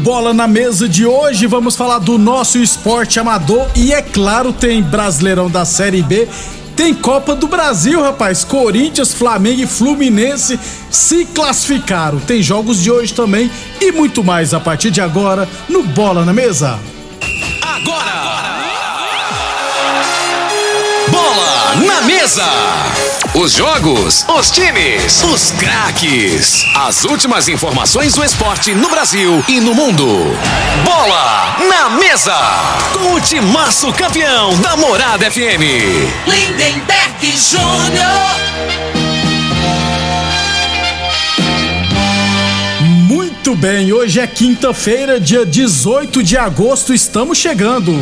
Bola na Mesa de hoje, vamos falar do nosso esporte amador e, é claro, tem Brasileirão da Série B tem Copa do Brasil, rapaz. Corinthians, Flamengo e Fluminense se classificaram. Tem jogos de hoje também e muito mais a partir de agora no Bola na Mesa. Agora! Bola na Mesa! Os jogos, os times, os craques. As últimas informações do esporte no Brasil e no mundo. Bola na Mesa! Com o timaço campeão da Morada FM. Lindenberg Júnior. Muito bem, hoje é quinta-feira, dia 18 de agosto, estamos chegando.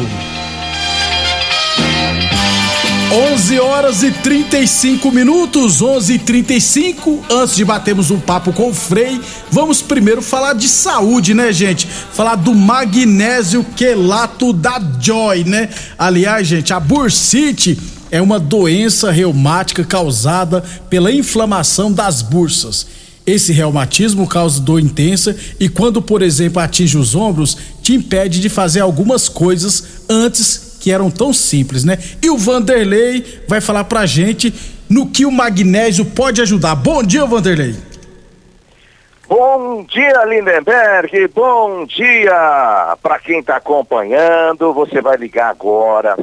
11 horas e 35 minutos, 11 e 35 Antes de batermos um papo com o Frei, vamos primeiro falar de saúde, né, gente? Falar do magnésio quelato da Joy, né? Aliás, gente, a bursite é uma doença reumática causada pela inflamação das bursas. Esse reumatismo causa dor intensa e, quando, por exemplo, atinge os ombros, te impede de fazer algumas coisas antes que eram tão simples, né? E o Vanderlei vai falar pra gente no que o magnésio pode ajudar. Bom dia, Vanderlei. Bom dia, Lindenberg. Bom dia para quem está acompanhando. Você vai ligar agora,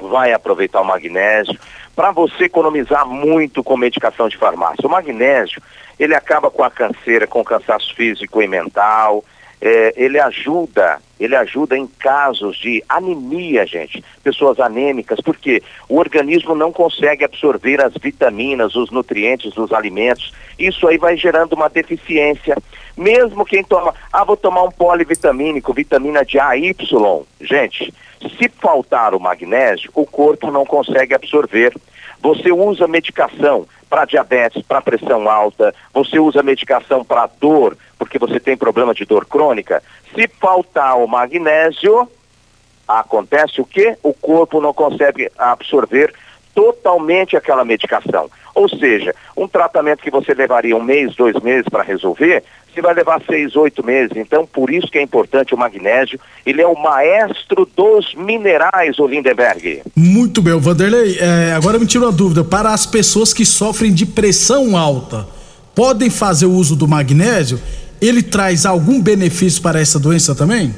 vai aproveitar o magnésio para você economizar muito com medicação de farmácia. O magnésio, ele acaba com a canseira, com o cansaço físico e mental é, ele ajuda, ele ajuda em casos de anemia, gente, pessoas anêmicas, porque o organismo não consegue absorver as vitaminas, os nutrientes dos alimentos. Isso aí vai gerando uma deficiência. Mesmo quem toma, ah, vou tomar um polivitamínico, vitamina de A, Y, gente, se faltar o magnésio, o corpo não consegue absorver. Você usa medicação para diabetes, para pressão alta, você usa medicação para dor, porque você tem problema de dor crônica. Se faltar o magnésio, acontece o quê? O corpo não consegue absorver totalmente aquela medicação. Ou seja, um tratamento que você levaria um mês, dois meses para resolver, você vai levar seis, oito meses. Então, por isso que é importante o magnésio. Ele é o maestro dos minerais, o Lindenberg. Muito bem, Vanderlei. É, agora me tira uma dúvida. Para as pessoas que sofrem de pressão alta, podem fazer o uso do magnésio? Ele traz algum benefício para essa doença também?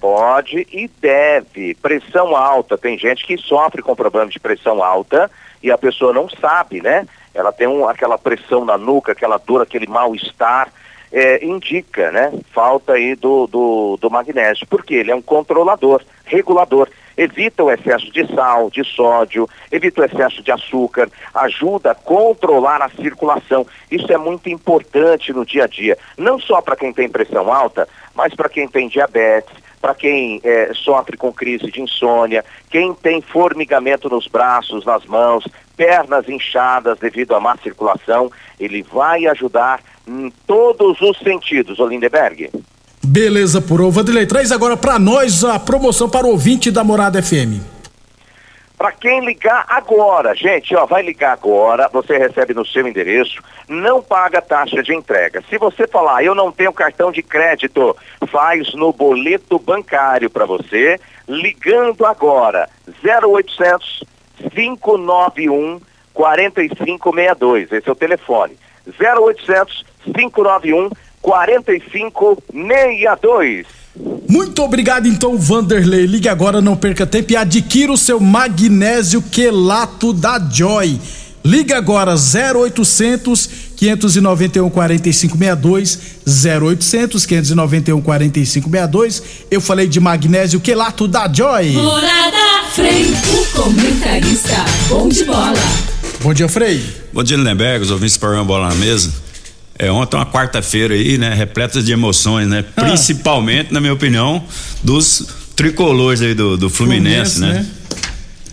Pode e deve. Pressão alta. Tem gente que sofre com problema de pressão alta e a pessoa não sabe, né? Ela tem um, aquela pressão na nuca, aquela dor, aquele mal-estar. É, indica, né? Falta aí do, do, do magnésio. Porque ele é um controlador, regulador. Evita o excesso de sal, de sódio, evita o excesso de açúcar, ajuda a controlar a circulação. Isso é muito importante no dia a dia. Não só para quem tem pressão alta, mas para quem tem diabetes, para quem é, sofre com crise de insônia, quem tem formigamento nos braços, nas mãos, pernas inchadas devido à má circulação, ele vai ajudar em todos os sentidos, Olindeberg. Beleza, por Vanderlei, traz agora para nós a promoção para o ouvinte da Morada FM. para quem ligar agora, gente, ó, vai ligar agora, você recebe no seu endereço, não paga taxa de entrega. Se você falar, eu não tenho cartão de crédito, faz no boleto bancário para você, ligando agora, 0800 591 4562. Esse é o telefone. 0800 591 4562. Muito obrigado então, Vanderlei. Ligue agora, não perca tempo e adquira o seu magnésio quelato da Joy. Liga agora 0800 591 4562 0800 591 4562. Eu falei de magnésio quelato da Joy. Morada Frei, o comentarista bom de bola. Bom dia, Frei. Bom dia, Lindenberg, os ouvintes para bola na mesa. É, ontem uma quarta-feira aí, né, repleta de emoções, né? Ah. Principalmente, na minha opinião, dos tricolores aí do, do Fluminense, Fluminense né? né?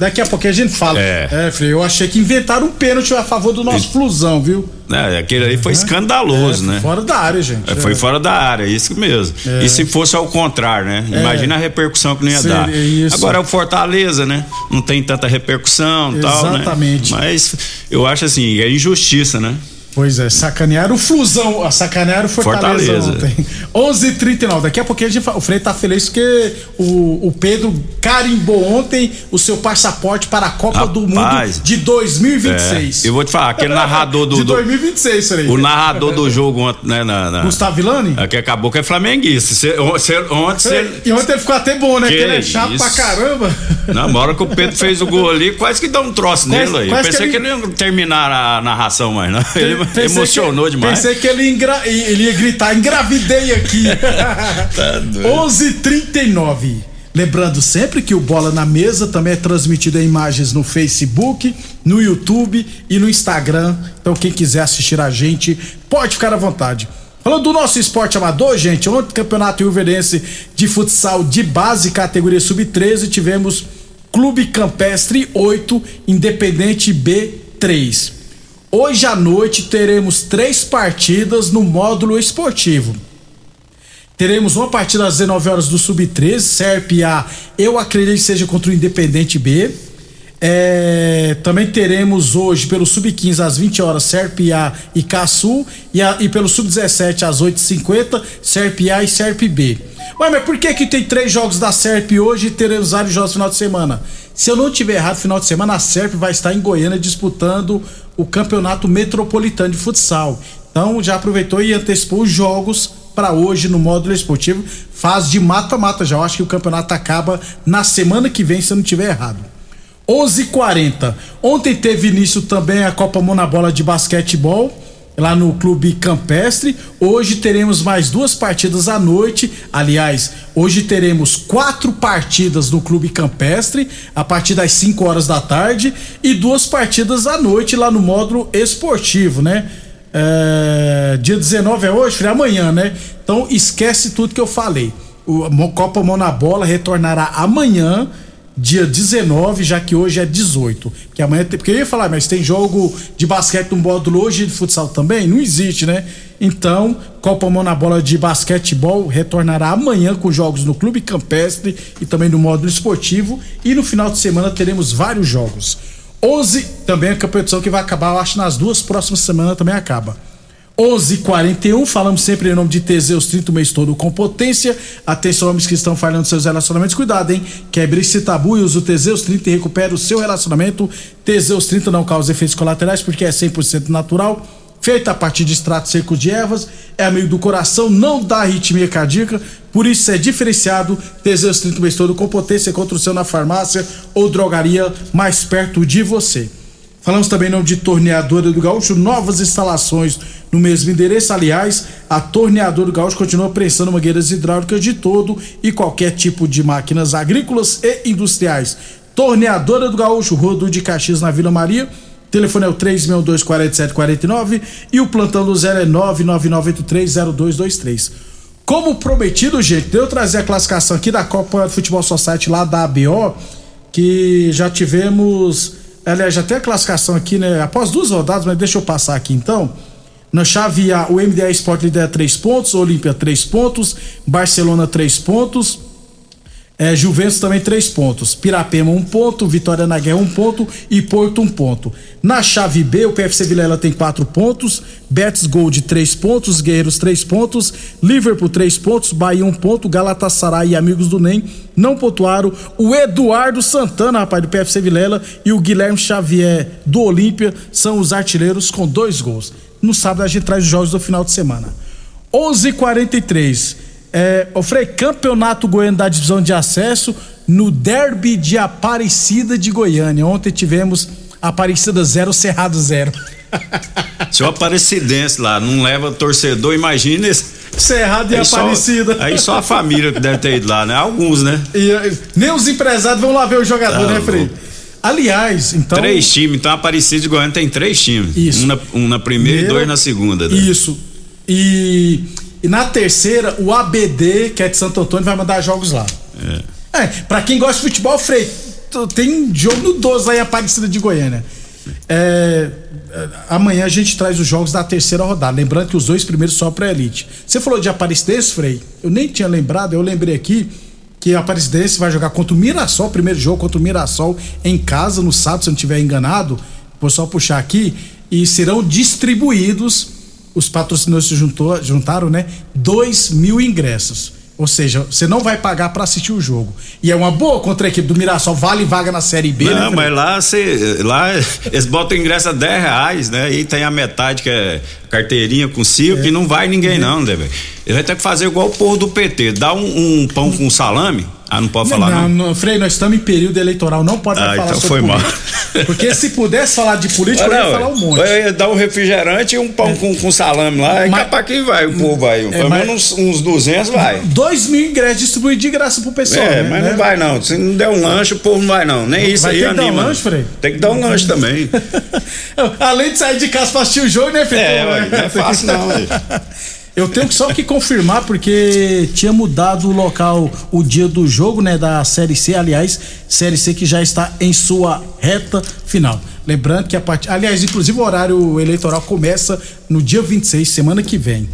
Daqui a pouco a gente fala. É. é, Frei, eu achei que inventaram um pênalti a favor do nosso e... Flusão, viu? É, aquele aí foi escandaloso, é, né? Fora da área, gente. É, foi é. fora da área, isso mesmo. É. E se fosse ao contrário, né? É. Imagina a repercussão que não ia Seria dar. Isso. Agora é o Fortaleza, né? Não tem tanta repercussão e tal, né? Exatamente. Mas eu acho assim, é injustiça, né? Pois é, sacanearam o Flusão, a sacanearam o Fortaleza, Fortaleza. ontem. 11:39. Daqui a pouquinho a gente, o Frei tá feliz porque o, o Pedro carimbou ontem o seu passaporte para a Copa Rapaz, do Mundo de 2026. É, eu vou te falar, aquele narrador do. de 2026, Frei. O narrador do jogo ontem, né? Na, na, Gustavo Villani? É, que acabou que é flamenguista. Cê, cê, ontem cê, e ontem ele ficou até bom, né? Que porque ele é chato isso? pra caramba. Na hora que o Pedro fez o gol ali, quase que dá um troço quase, nele aí. Eu pensei que ele... que ele... não ia terminar a narração mais, não. Ele emocionou que, demais. Pensei que ele, engra, ele ia gritar, engravidei aqui. tá 11:39. Lembrando sempre que o Bola na Mesa também é transmitido em imagens no Facebook, no YouTube e no Instagram. Então quem quiser assistir a gente, pode ficar à vontade. Falando do nosso esporte amador, gente, ontem campeonato Ilverense de futsal de base, categoria sub-13, tivemos Clube Campestre 8, Independente B 3. Hoje à noite teremos três partidas no módulo esportivo. Teremos uma partida às 19 horas do Sub-13, Serp A, eu acredito que seja contra o Independente B. É, também teremos hoje pelo Sub-15 às 20 horas Serp A e Caçu e, a, e pelo Sub-17 às 8h50 Serp A e Serp B. Ué, mas por que que tem três jogos da Serp hoje e teremos vários jogos no final de semana? Se eu não tiver errado, final de semana a Serp vai estar em Goiânia disputando o Campeonato Metropolitano de Futsal. Então já aproveitou e antecipou os jogos para hoje no módulo esportivo. Faz de mata-mata já. Eu acho que o campeonato acaba na semana que vem, se eu não tiver errado. 11:40. Ontem teve início também a Copa Monabola de basquetebol lá no Clube Campestre. Hoje teremos mais duas partidas à noite. Aliás, hoje teremos quatro partidas no Clube Campestre a partir das 5 horas da tarde e duas partidas à noite lá no módulo esportivo, né? É, dia 19 é hoje, é amanhã, né? Então esquece tudo que eu falei. O Copa Mão na Bola retornará amanhã dia 19, já que hoje é 18. Que amanhã tem, porque eu ia falar, mas tem jogo de basquete no módulo hoje de futsal também? Não existe, né? Então, Copa Mão na Bola de basquetebol retornará amanhã com jogos no Clube Campestre e também no módulo esportivo. E no final de semana teremos vários jogos. 11 também a competição que vai acabar, eu acho, nas duas próximas semanas também acaba. 11:41 falamos sempre em nome de Teseus 30 o mês todo com potência. Atenção, homens que estão falhando seus relacionamentos, cuidado, hein? Quebre esse tabu e use o Teseus 30 e recupere o seu relacionamento. Teseus 30 não causa efeitos colaterais porque é 100% natural. Feita a partir de extratos secos de ervas, é amigo do coração, não dá arritmia cardíaca, por isso é diferenciado. Teseus 30 o mês todo com potência contra o seu na farmácia ou drogaria mais perto de você. Falamos também nome de Torneadora do Gaúcho, novas instalações no mesmo endereço. Aliás, a Torneadora do Gaúcho continua prestando mangueiras hidráulicas de todo e qualquer tipo de máquinas agrícolas e industriais. Torneadora do Gaúcho, Rodo de Caxias na Vila Maria. Telefone é o 3624749 e o plantão do zero é 999830223. Como prometido, gente, deu trazer a classificação aqui da Copa Futebol Society lá da ABO, que já tivemos Aliás, já tem a classificação aqui, né? Após duas rodadas, mas deixa eu passar aqui então. Na chave A, o MDA Sport lidera 3 pontos, Olímpia 3 pontos, Barcelona 3 pontos, É, Juventus também três pontos. Pirapema um ponto, Vitória na Guerra um ponto e Porto um ponto. Na chave B, o PFC Vilela tem quatro pontos, Betis Gold três pontos, Guerreiros três pontos, Liverpool três pontos, Bahia um ponto, Galatasaray e Amigos do NEM não pontuaram. O Eduardo Santana, rapaz, do PFC Vilela e o Guilherme Xavier do Olímpia são os artilheiros com dois gols. No sábado a gente traz os jogos do final de semana. 11:43 é, o Frei, Campeonato Goiano da Divisão de Acesso no Derby de Aparecida de Goiânia. Ontem tivemos Aparecida 0, Cerrado 0. Se o Aparecidense lá não leva torcedor, imagina esse. Cerrado e aí Aparecida. Só, aí só a família que deve ter ido lá, né? Alguns, né? E, nem os empresários vão lá ver o jogador, tá, né, Frei? Aliás, então. Três times, então Aparecida de Goiânia tem três times. Isso. Um na, um na primeira e dois na segunda. Né? Isso. E e na terceira, o ABD, que é de Santo Antônio, vai mandar jogos lá. É. é pra quem gosta de futebol, Frei, tem jogo no 12 lá em Aparecida de Goiânia. É, é, amanhã a gente traz os jogos da terceira rodada. Lembrando que os dois primeiros só pra elite. Você falou de Aparecidense, Frei? Eu nem tinha lembrado, eu lembrei aqui que a Aparecidense vai jogar contra o Mirassol, primeiro jogo contra o Mirassol em casa no sábado, se eu não estiver enganado. Vou só puxar aqui. E serão distribuídos os patrocinadores se juntou, juntaram, né? 2 mil ingressos. Ou seja, você não vai pagar para assistir o jogo. E é uma boa contra a equipe do Mirassol, vale vaga na Série B, né, Não, né, mas lá, você, lá eles botam ingresso a 10 reais, né? E tem a metade que é carteirinha com cinco, é. que não vai ninguém, não, né, velho? Ele vai ter que fazer igual o povo do PT, dar um, um pão com salame ah, não pode falar não? Não, Frei, nós estamos em período eleitoral, não pode ah, falar então sobre foi mal. Porque se pudesse falar de política, eu ia falar um monte. Eu ia dar um refrigerante e um pão é. com, com salame lá, mas, e capaz que vai, o povo vai. É, Pelo menos uns, uns 200 vai. Dois mil ingressos distribuídos de graça pro pessoal. É, né? mas não vai não. Se não der um lanche, o povo não vai não. Nem isso vai aí anima. Tem que dar um lanche, Frei? Tem que dar um lanche também. Além de sair de casa pra assistir o jogo, né, Frei? É, não é fácil não, Eu tenho só que confirmar porque tinha mudado o local, o dia do jogo, né, da Série C, aliás, Série C que já está em sua reta final. Lembrando que a part... aliás, inclusive o horário eleitoral começa no dia 26, semana que vem.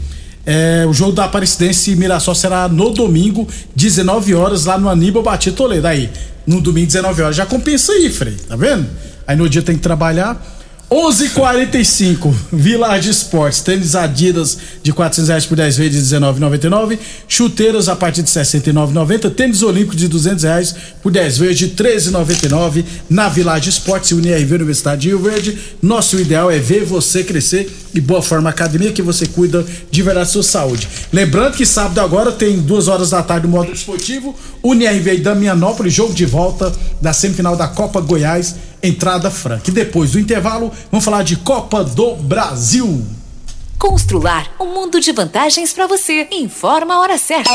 É, o jogo da Aparecidense e Mirassol será no domingo, 19 horas, lá no Aníbal Batista Toledo. Aí, no domingo, 19 horas. Já compensa aí, Frei, tá vendo? Aí no dia tem que trabalhar. 11:45 Village Esportes, tênis Adidas de 400 reais por 10 vezes de 19,99, chuteiras a partir de 69,90, tênis Olímpico de 200 reais por 10 vezes de 13,99 na Village Esportes e UniRV Universidade de Rio Verde. Nosso ideal é ver você crescer e Boa Forma Academia que você cuida de verdade da sua saúde. Lembrando que sábado agora tem duas horas da tarde o modo esportivo, UniRV e Damianópolis, jogo de volta da semifinal da Copa Goiás entrada franca. E depois do intervalo, vamos falar de Copa do Brasil. Constrular um mundo de vantagens para você. Informa a hora certa.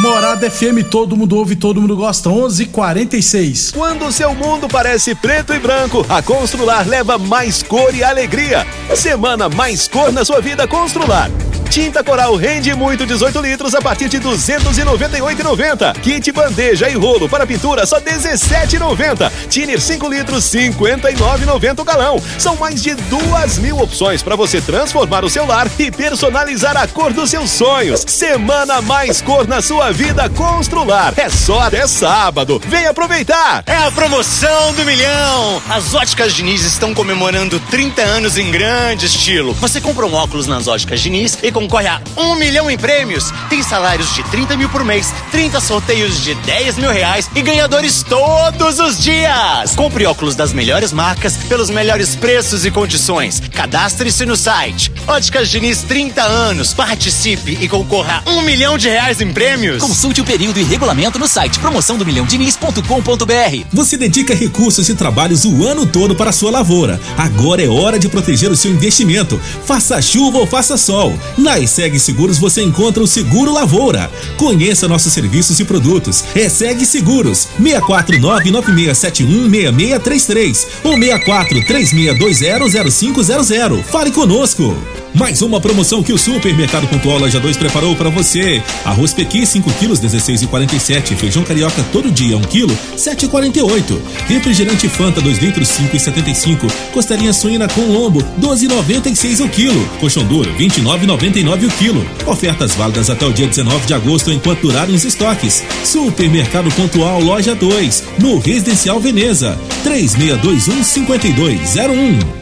Morada FM, todo mundo ouve, todo mundo gosta. 11:46. Quando o seu mundo parece preto e branco, a Constrular leva mais cor e alegria. Semana mais cor na sua vida Constrular. Tinta Coral rende muito 18 litros a partir de 298,90. Kit bandeja e rolo para pintura só 17,90. Tiner 5 litros 59,90 o galão. São mais de duas mil opções para você transformar o seu lar e personalizar a cor dos seus sonhos. Semana mais cor na sua vida Constrular. É só até sábado. Vem aproveitar. É a promoção do milhão. As óticas Diniz estão comemorando 30 anos em grande estilo. Você compra um óculos nas óticas Diniz e com concorre a um milhão em prêmios. Tem salários de 30 mil por mês, 30 sorteios de 10 mil reais e ganhadores todos os dias. Compre óculos das melhores marcas pelos melhores preços e condições. Cadastre-se no site. Óticas Diniz 30 anos. Participe e concorra a um milhão de reais em prêmios. Consulte o período e regulamento no site promoção do milhão diniz.com.br. Você dedica recursos e trabalhos o ano todo para a sua lavoura. Agora é hora de proteger o seu investimento. Faça chuva ou faça sol. Na na ESEG Seguros você encontra o Seguro Lavoura. Conheça nossos serviços e produtos. ESEG Seguros, 64996716633 ou 6436200500. Fale conosco. Mais uma promoção que o Supermercado Pontual Loja 2 preparou para você. Arroz Pequi 5 quilos 16,47. Feijão carioca todo dia 1 quilo 7,48. Refrigerante Fanta 2 litros 5,75. Costelinha suína com lombo 12,96 o quilo. Colchão duro 29,99 o quilo. Ofertas válidas até o dia 19 de agosto enquanto durarem os estoques. Supermercado Pontual Loja 2 no Residencial Veneza 3621 5201.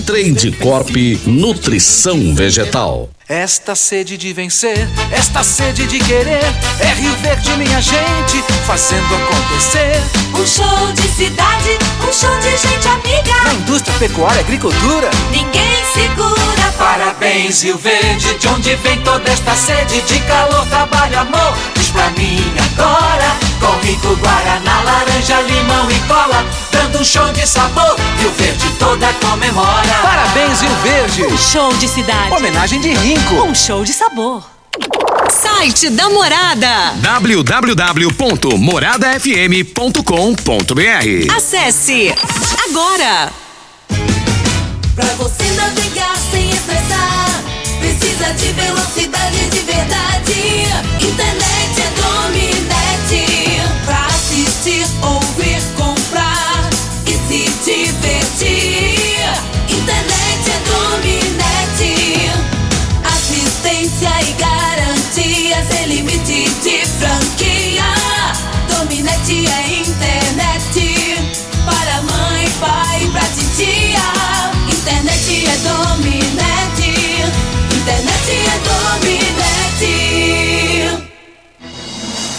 Trade Corp Nutrição Vegetal. Esta sede de vencer, esta sede de querer, é Rio Verde, minha gente, fazendo acontecer. Um show de cidade, um show de gente amiga. Na indústria, pecuária agricultura, ninguém segura. Parabéns, Rio Verde, de onde vem toda esta sede de calor, trabalho, amor. Diz pra mim agora, com rico Guaraná, laranja, limão e cola, dando um show de sabor. Rio Verde toda comemora. Parabéns, Rio Verde. Um show de cidade. Homenagem de Rinco. Um show de sabor. Site da Morada www.moradafm.com.br Acesse agora. Pra você navegar sem estressar, precisa de velocidade de verdade. Internet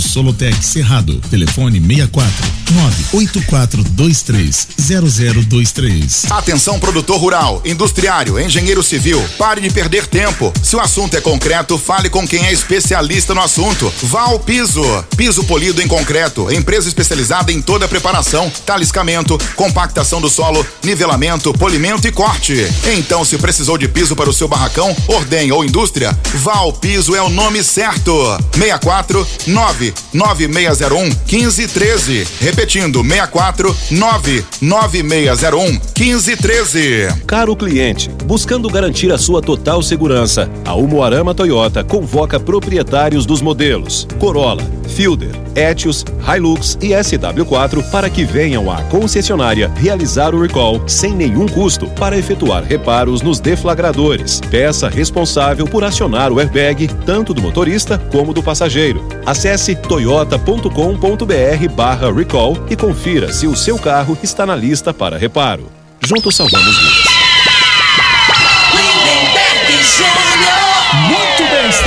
Solotec Cerrado. Telefone 64 98423 0023. Atenção produtor rural, industriário, engenheiro civil, pare de perder tempo. Se o assunto é concreto, fale com quem é especialista no assunto. Vá ao Piso. Piso polido em concreto, empresa especializada em toda a preparação, taliscamento, compactação do solo, nivelamento, polimento e corte. Então, se precisou de piso para o seu barracão, ordem ou indústria, vá ao Piso é o nome certo. 64 99601 1513. Repetindo, 64 99601 1513. Caro cliente, buscando garantir a sua total segurança, a Umuarama Toyota convoca proprietários dos modelos Corolla, Fielder, Etios, Hilux e SW4 para que venham à concessionária realizar o recall sem nenhum custo para efetuar reparos nos deflagradores. Peça responsável por acionar o airbag tanto do motorista como do passageiro. Acesse toyota.com.br/recall e confira se o seu carro está na lista para reparo. Juntos salvamos vidas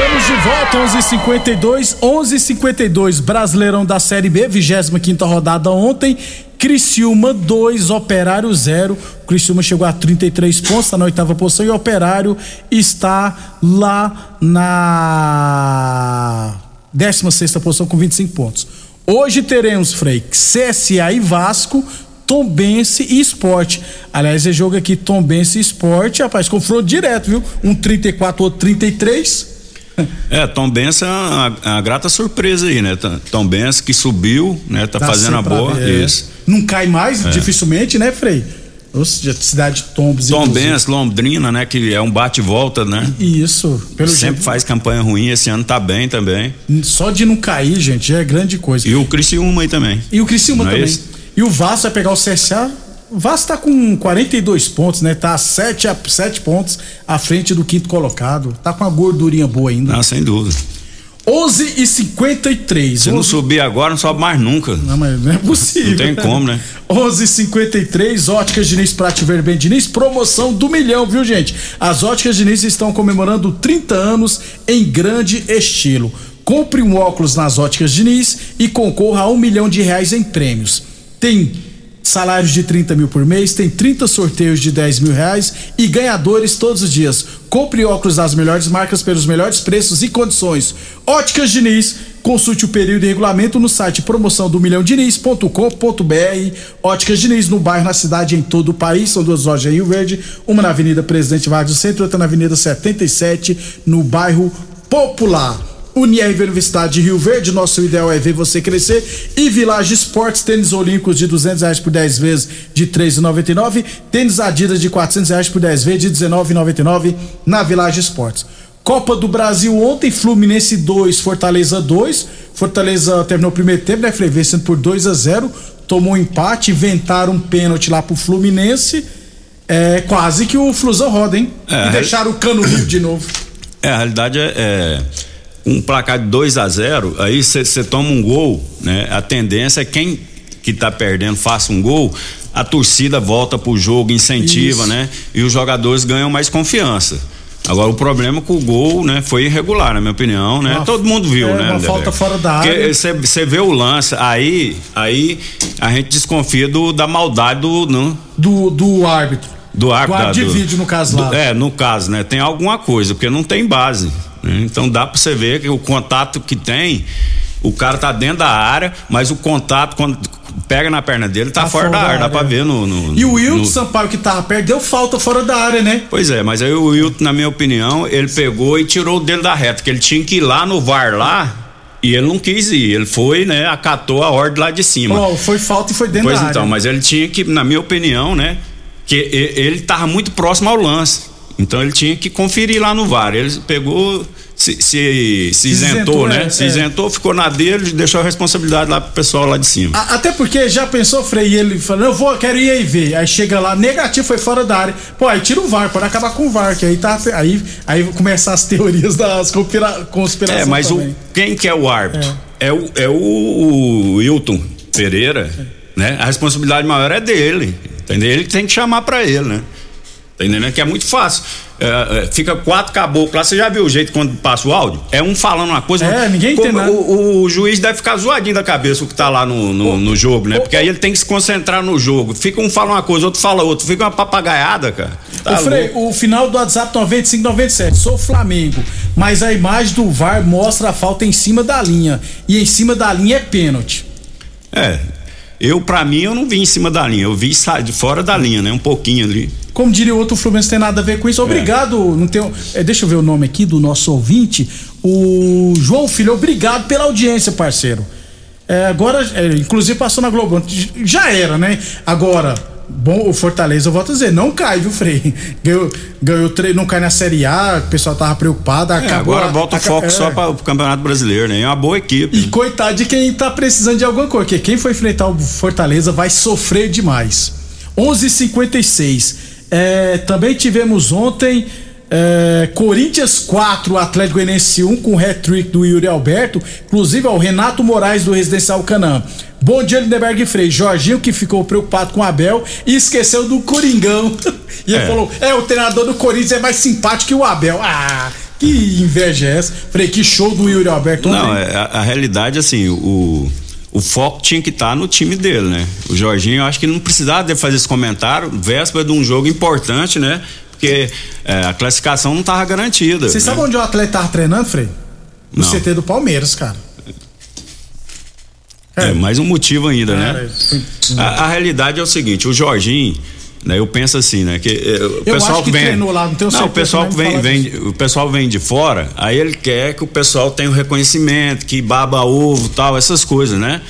estamos de volta, 11:52, 11:52, Brasileirão da Série B, 25 rodada ontem. Criciúma 2, Operário 0. Criciúma chegou a 33 pontos, está na oitava posição e o Operário está lá na 16 posição com 25 pontos. Hoje teremos, Frei, CSA e Vasco, Tombense e Esporte. Aliás, esse jogo aqui, Tombense e Esporte, rapaz, confronto direto, viu? Um 34, outro 33. É, Tom Benz é uma, uma, grata surpresa aí, né? Tom Benz que subiu, né? Tá Dá fazendo a boa. Ver, isso. É. Não cai mais, é. dificilmente, né, Frei? cidade de Tombos. Tom Benz, Londrina, né? Que é um bate-volta, né? Isso. Sempre jeito. faz campanha ruim, esse ano tá bem também. Só de não cair, gente, já é grande coisa. E o Criciúma aí também. E o Criciúma não é também. É e o Vasco vai pegar o CSA. Vasco tá com 42 pontos, né? Tá 7 a 7 pontos à frente do quinto colocado. Tá com uma gordurinha boa ainda. Ah, sem dúvida. 11 e 53 Se 11... não subir agora, não sobe mais nunca. Não, mas não é possível. não tem como, né? 11 e 53 Óticas Diniz Prate Verben Diniz, promoção do milhão, viu, gente? As Óticas Diniz estão comemorando 30 anos em grande estilo. Compre um óculos nas Óticas Diniz e concorra a um milhão de reais em prêmios. Tem salários de 30 mil por mês, tem 30 sorteios de 10 mil reais e ganhadores todos os dias. Compre óculos das melhores marcas pelos melhores preços e condições. Óticas Diniz, consulte o período e regulamento no site promoção do milhão Diniz.com.br. Óticas Diniz no bairro, na cidade, em todo o país. São duas lojas em Rio Verde, uma na Avenida Presidente Vargas do Centro, outra na Avenida 77, no bairro Popular. Unirv Universidade de Rio Verde, nosso ideal é ver você crescer. E Village Esportes, tênis olímpicos de 200 reais por 10 vezes de 3,99. Tênis Adidas de 400 reais por 10 vezes de 19,99 na Village Esportes. Copa do Brasil ontem, Fluminense 2, Fortaleza 2. Fortaleza terminou o primeiro tempo, né, Frei? Vencendo por 2 a 0 Tomou um empate, inventaram um pênalti lá pro Fluminense. É quase que o Flusão roda, hein? É, e deixaram o cano livre de novo. É, a realidade é... é um placar de 2 a 0 aí você toma um gol, né? A tendência é quem que tá perdendo faça um gol, a torcida volta pro jogo, incentiva, Isso. né? E os jogadores ganham mais confiança. Agora o problema é que o gol, né, foi irregular, na minha opinião, né? Uma, Todo mundo viu, é, né? Uma falta fora da área. Você vê o lance, aí, aí a gente desconfia do, da maldade do, não? do do árbitro. Do árbitro. Do de vídeo no caso lá. Do, é, no caso, né? Tem alguma coisa, porque não tem base. Né? Então dá para você ver que o contato que tem, o cara tá dentro da área, mas o contato quando pega na perna dele tá, tá fora, fora, da área, dá pra ver no, no E o Wilton no... Sampaio que tava perto deu falta fora da área, né? Pois é, mas aí o Wilton, na minha opinião, ele pegou e tirou o dele da reta, que ele tinha que ir lá no VAR lá. E ele não quis ir, ele foi, né, acatou a ordem lá de cima. Oh, foi falta e foi dentro pois da então, área. mas ele tinha que, na minha opinião, né, que ele tava muito próximo ao lance. Então ele tinha que conferir lá no VAR. Ele pegou se, se, se, isentou, isentou, né? É, se é. isentou, ficou na dele, deixou a responsabilidade lá pro pessoal lá de cima. A, até porque já pensou, Frei, ele falou, eu vou, quero ir aí ver. Aí chega lá, negativo, foi fora da área. Pô, aí tira o VAR, pode acabar com o VAR, que aí tá. Aí, aí começar as teorias das conspira, conspirações. É, mas o, quem que é o árbitro? É, é o, é o, o Wilton Pereira, né? A responsabilidade maior é dele. Entendeu? Ele tem que chamar para ele, né? Tá entendendo? Que é muito fácil. É, é, fica quatro caboclos lá. Você já viu o jeito quando passa o áudio? É um falando uma coisa. É, ninguém entende. O, o, o, juiz deve ficar zoadinho da cabeça o que tá lá no, no, no jogo, né? Porque aí ele tem que se concentrar no jogo. Fica um fala uma coisa, outro fala outra. Fica uma papagaiada, cara. Tá Frei, o final do WhatsApp 9597. Sou Flamengo, mas a imagem do VAR mostra a falta em cima da linha. E em cima da linha é pênalti. É, eu, para mim, eu não vi em cima da linha, eu vi de fora da linha, né? Um pouquinho ali. Como diria o outro, o Fluminense tem nada a ver com isso. Obrigado. É. Não tem, é, deixa eu ver o nome aqui do nosso ouvinte. O João Filho, obrigado pela audiência, parceiro. É, agora, é, inclusive passou na Globo. Já era, né? Agora, bom, o Fortaleza, eu volto a dizer, não cai, viu, Frei? Ganhou, ganhou treino, não cai na Série A, o pessoal tava preocupado. É, agora volta o foco é. só para o Campeonato Brasileiro, né? É uma boa equipe. E coitado de quem tá precisando de alguma coisa, porque quem for enfrentar o Fortaleza vai sofrer demais. 11:56. É, também tivemos ontem é, Corinthians 4, Atlético Goianiense 1 com hat-trick do Yuri Alberto, inclusive ao Renato Moraes do Residencial Canã. Bom dia, Lindeberg Frei. Jorginho que ficou preocupado com o Abel e esqueceu do Coringão. e ele é. falou: é, o treinador do Corinthians é mais simpático que o Abel. Ah, Que inveja é essa? Frei, que show do Yuri Alberto Não, é, a, a, realidade, assim, o, o foco tinha que estar tá no time dele, né? O Jorginho, eu acho que não precisava de fazer esse comentário, véspera de um jogo importante, né? Porque é, a classificação não estava garantida. Você né? sabe onde o atleta estava treinando, Frei? No não. CT do Palmeiras, cara. É, é mais um motivo ainda, né? A, a realidade é o seguinte, o Jorginho né, eu penso assim, né? Que eh, o eu pessoal que, vem. Lá, não, não o pessoal que vem, vem o pessoal vem de fora, aí ele quer que o pessoal tenha o um reconhecimento, que baba ovo, tal, essas coisas, né?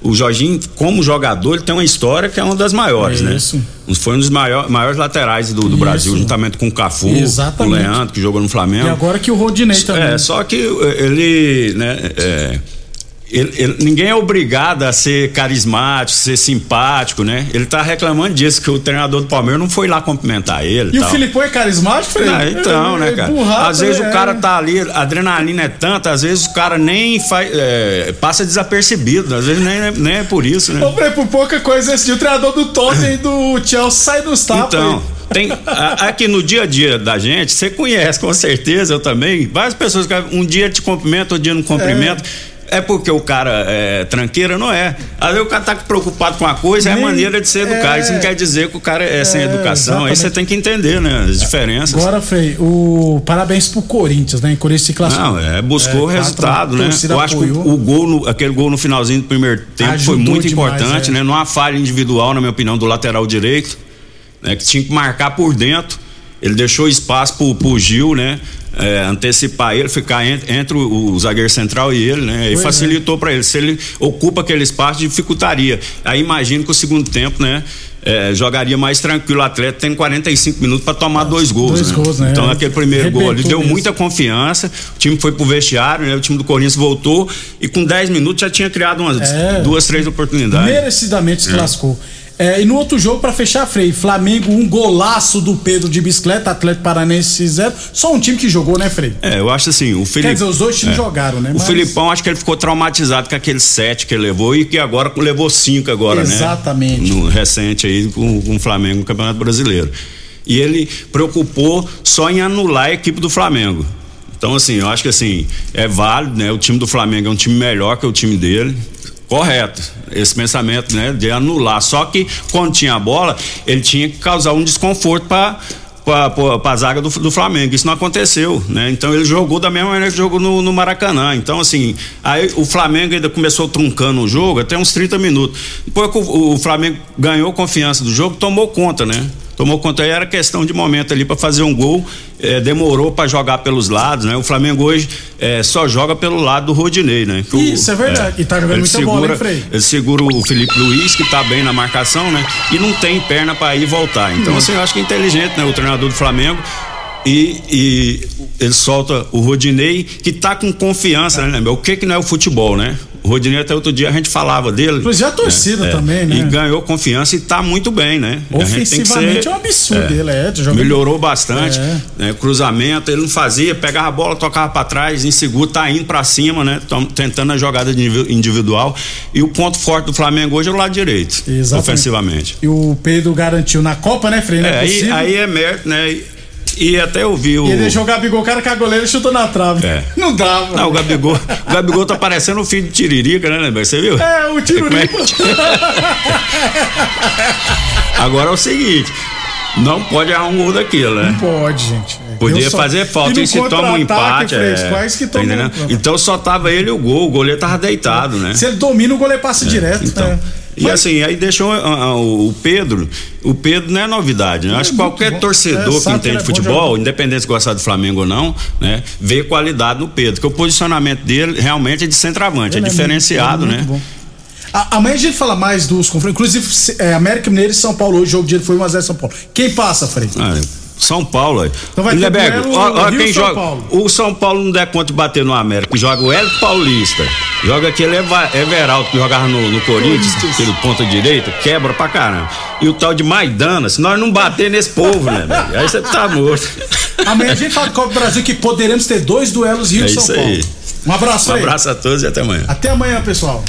O Jorginho, como jogador, ele tem uma história que é uma das maiores, né? Isso. né? Foi um dos maiores, maiores laterais do, do Brasil, juntamente com o Cafu, Exatamente. o Leandro, que jogou no Flamengo. E agora que o Rodinei também. É, só que ele, né, é, ele, ele, ninguém é obrigado a ser carismático, ser simpático, né? Ele tá reclamando disso, que o treinador do Palmeiras não foi lá cumprimentar ele. E tal. o Filipão é carismático, Fred? Ah, então, né, cara? Burrado, às vezes é. o cara tá ali, a adrenalina é tanta, às vezes o cara nem faz, é, passa desapercebido, às vezes nem, nem é por isso, né? Fred, por pouca coisa esse dia, o treinador do Tottenham e do Chelsea sai dos tapas. Então. Tem, aqui no dia a dia da gente, você conhece com certeza, eu também. Várias pessoas que um dia te cumprimentam, outro dia não cumprimentam. É. É porque o cara é tranqueira, não é. Às vezes o cara tá preocupado com a coisa, Nem, é a maneira de ser educado. É, Isso não quer dizer que o cara é, é sem educação. Exatamente. Aí você tem que entender, né? As diferenças. Agora, Frei, o parabéns pro Corinthians, né? O Corinthians se classificou. Não, é, buscou é, o resultado, né? Eu acho apoiou. que o, o gol, no, aquele gol no finalzinho do primeiro tempo Ajudou foi muito demais, importante, é. né? Não há falha individual, na minha opinião, do lateral direito, né? Que tinha que marcar por dentro. Ele deixou espaço pro, pro Gil, né? é, antecipar ele, ficar entre, entre o, o, zagueiro central e ele, né? E é. facilitou é. para ele. Se ele ocupa aquele espaço, dificultaria. Aí imagino que o segundo tempo, né? É, jogaria mais tranquilo. O atleta tem 45 minutos para tomar dois gols. Dois né? gols né? Então, aquele primeiro gol ali deu mesmo. muita confiança. O time foi pro vestiário, né? O time do Corinthians voltou e com 10 minutos já tinha criado umas é. duas, três oportunidades. Merecidamente se é. classificou. É, e no outro jogo, para fechar, Frei, Flamengo, um golaço do Pedro de bicicleta, Atlético Paranense zero. Só um time que jogou, né, Frei? É, eu acho assim, o Felipe. Quer dizer, os dois times é, jogaram, né? O Mas... Filipão, acho que ele ficou traumatizado com aquele sete que ele levou e que agora levou cinco agora, Exatamente. né? Exatamente. No recente aí com, com o Flamengo no Campeonato Brasileiro. E ele preocupou só em anular a equipe do Flamengo. Então, assim, eu acho que assim, é válido, né? O time do Flamengo é um time melhor que o time dele. Correto, esse pensamento, né, de anular. Só que quando tinha a bola, ele tinha que causar um desconforto para para a zaga do, do, Flamengo. Isso não aconteceu, né? Então ele jogou da mesma maneira que jogou no, no, Maracanã. Então, assim, aí o Flamengo ainda começou truncando o jogo até uns 30 minutos. Depois o, o Flamengo ganhou confiança do jogo, tomou conta, né? Tomou conta aí, era questão de momento ali para fazer um gol, é, demorou para jogar pelos lados, né? O Flamengo hoje é, só joga pelo lado do Rodinei, né? Que Isso, o, é verdade. É, e tá jogando muita segura, bola, hein, Frei? Ele segura o Felipe Luiz, que tá bem na marcação, né? E não tem perna para ir voltar. Então, hum. assim, eu acho que é inteligente, né? O treinador do Flamengo. E, e, ele solta o Rodinei, que tá com confiança, né? O que que não é o futebol, né? O Rodinei até outro dia a gente falava dele. Pois é a torcida né? também, né? E ganhou confiança e tá muito bem, né? Ofensivamente ser, é um absurdo, é, ele é. Melhorou bastante, é. né? Cruzamento, ele não fazia, pegava a bola, tocava para trás, inseguro, tá indo para cima, né? Tentando a jogada individual. E o ponto forte do Flamengo hoje é o lado direito, Exatamente. ofensivamente. E o Pedro garantiu na Copa, né, Frei? É, aí, aí é mérito, né? E até ouvi o. E ele deixou o Gabigol, o cara que a goleira chutou na trave. É. Não dava. Não, o Gabigol, o Gabigol tá parecendo o filho de Tiririca, né, Você viu? É, o Tiririca. Agora é o seguinte. Não pode errar um gol daquilo, né? Não pode, gente. Podia só... fazer falta e, e se toma um empate. É... Quais que tá Então só tava ele o gol, o goleiro tava deitado, né? Se ele domina, o goleiro passa é. direto. Então. É. E Mas... assim, aí deixou uh, uh, o Pedro. O Pedro não é novidade, né? Acho que qualquer bom. torcedor é, que entende que futebol, independente se gostar do Flamengo ou não, né? Vê qualidade no Pedro. Que o posicionamento dele realmente é de centroavante, é ele é diferenciado, muito, né? amanhã a gente fala mais dos confrontos. Inclusive, é, América Mineiro e São Paulo. Hoje, o jogo de dia foi 1x0 São Paulo. Quem passa, Frei? Ah, são Paulo aí. Então vai Lindeberg, ter ó, ó, quem joga. Paulo. O São Paulo não der conta de bater no América, joga o Hélio Paulista. Joga aquele Everaldo que jogava no, no Corinthians, pelo ponta direita, quebra pra caramba. E o tal de Maidana, se nós não bater nesse povo, né, Aí você tá morto. Amanhã a gente fala de Copa do Brasil que poderemos ter dois duelos Rio é São Paulo. Aí. Um abraço Um aí. abraço a todos e até amanhã. Até amanhã, pessoal.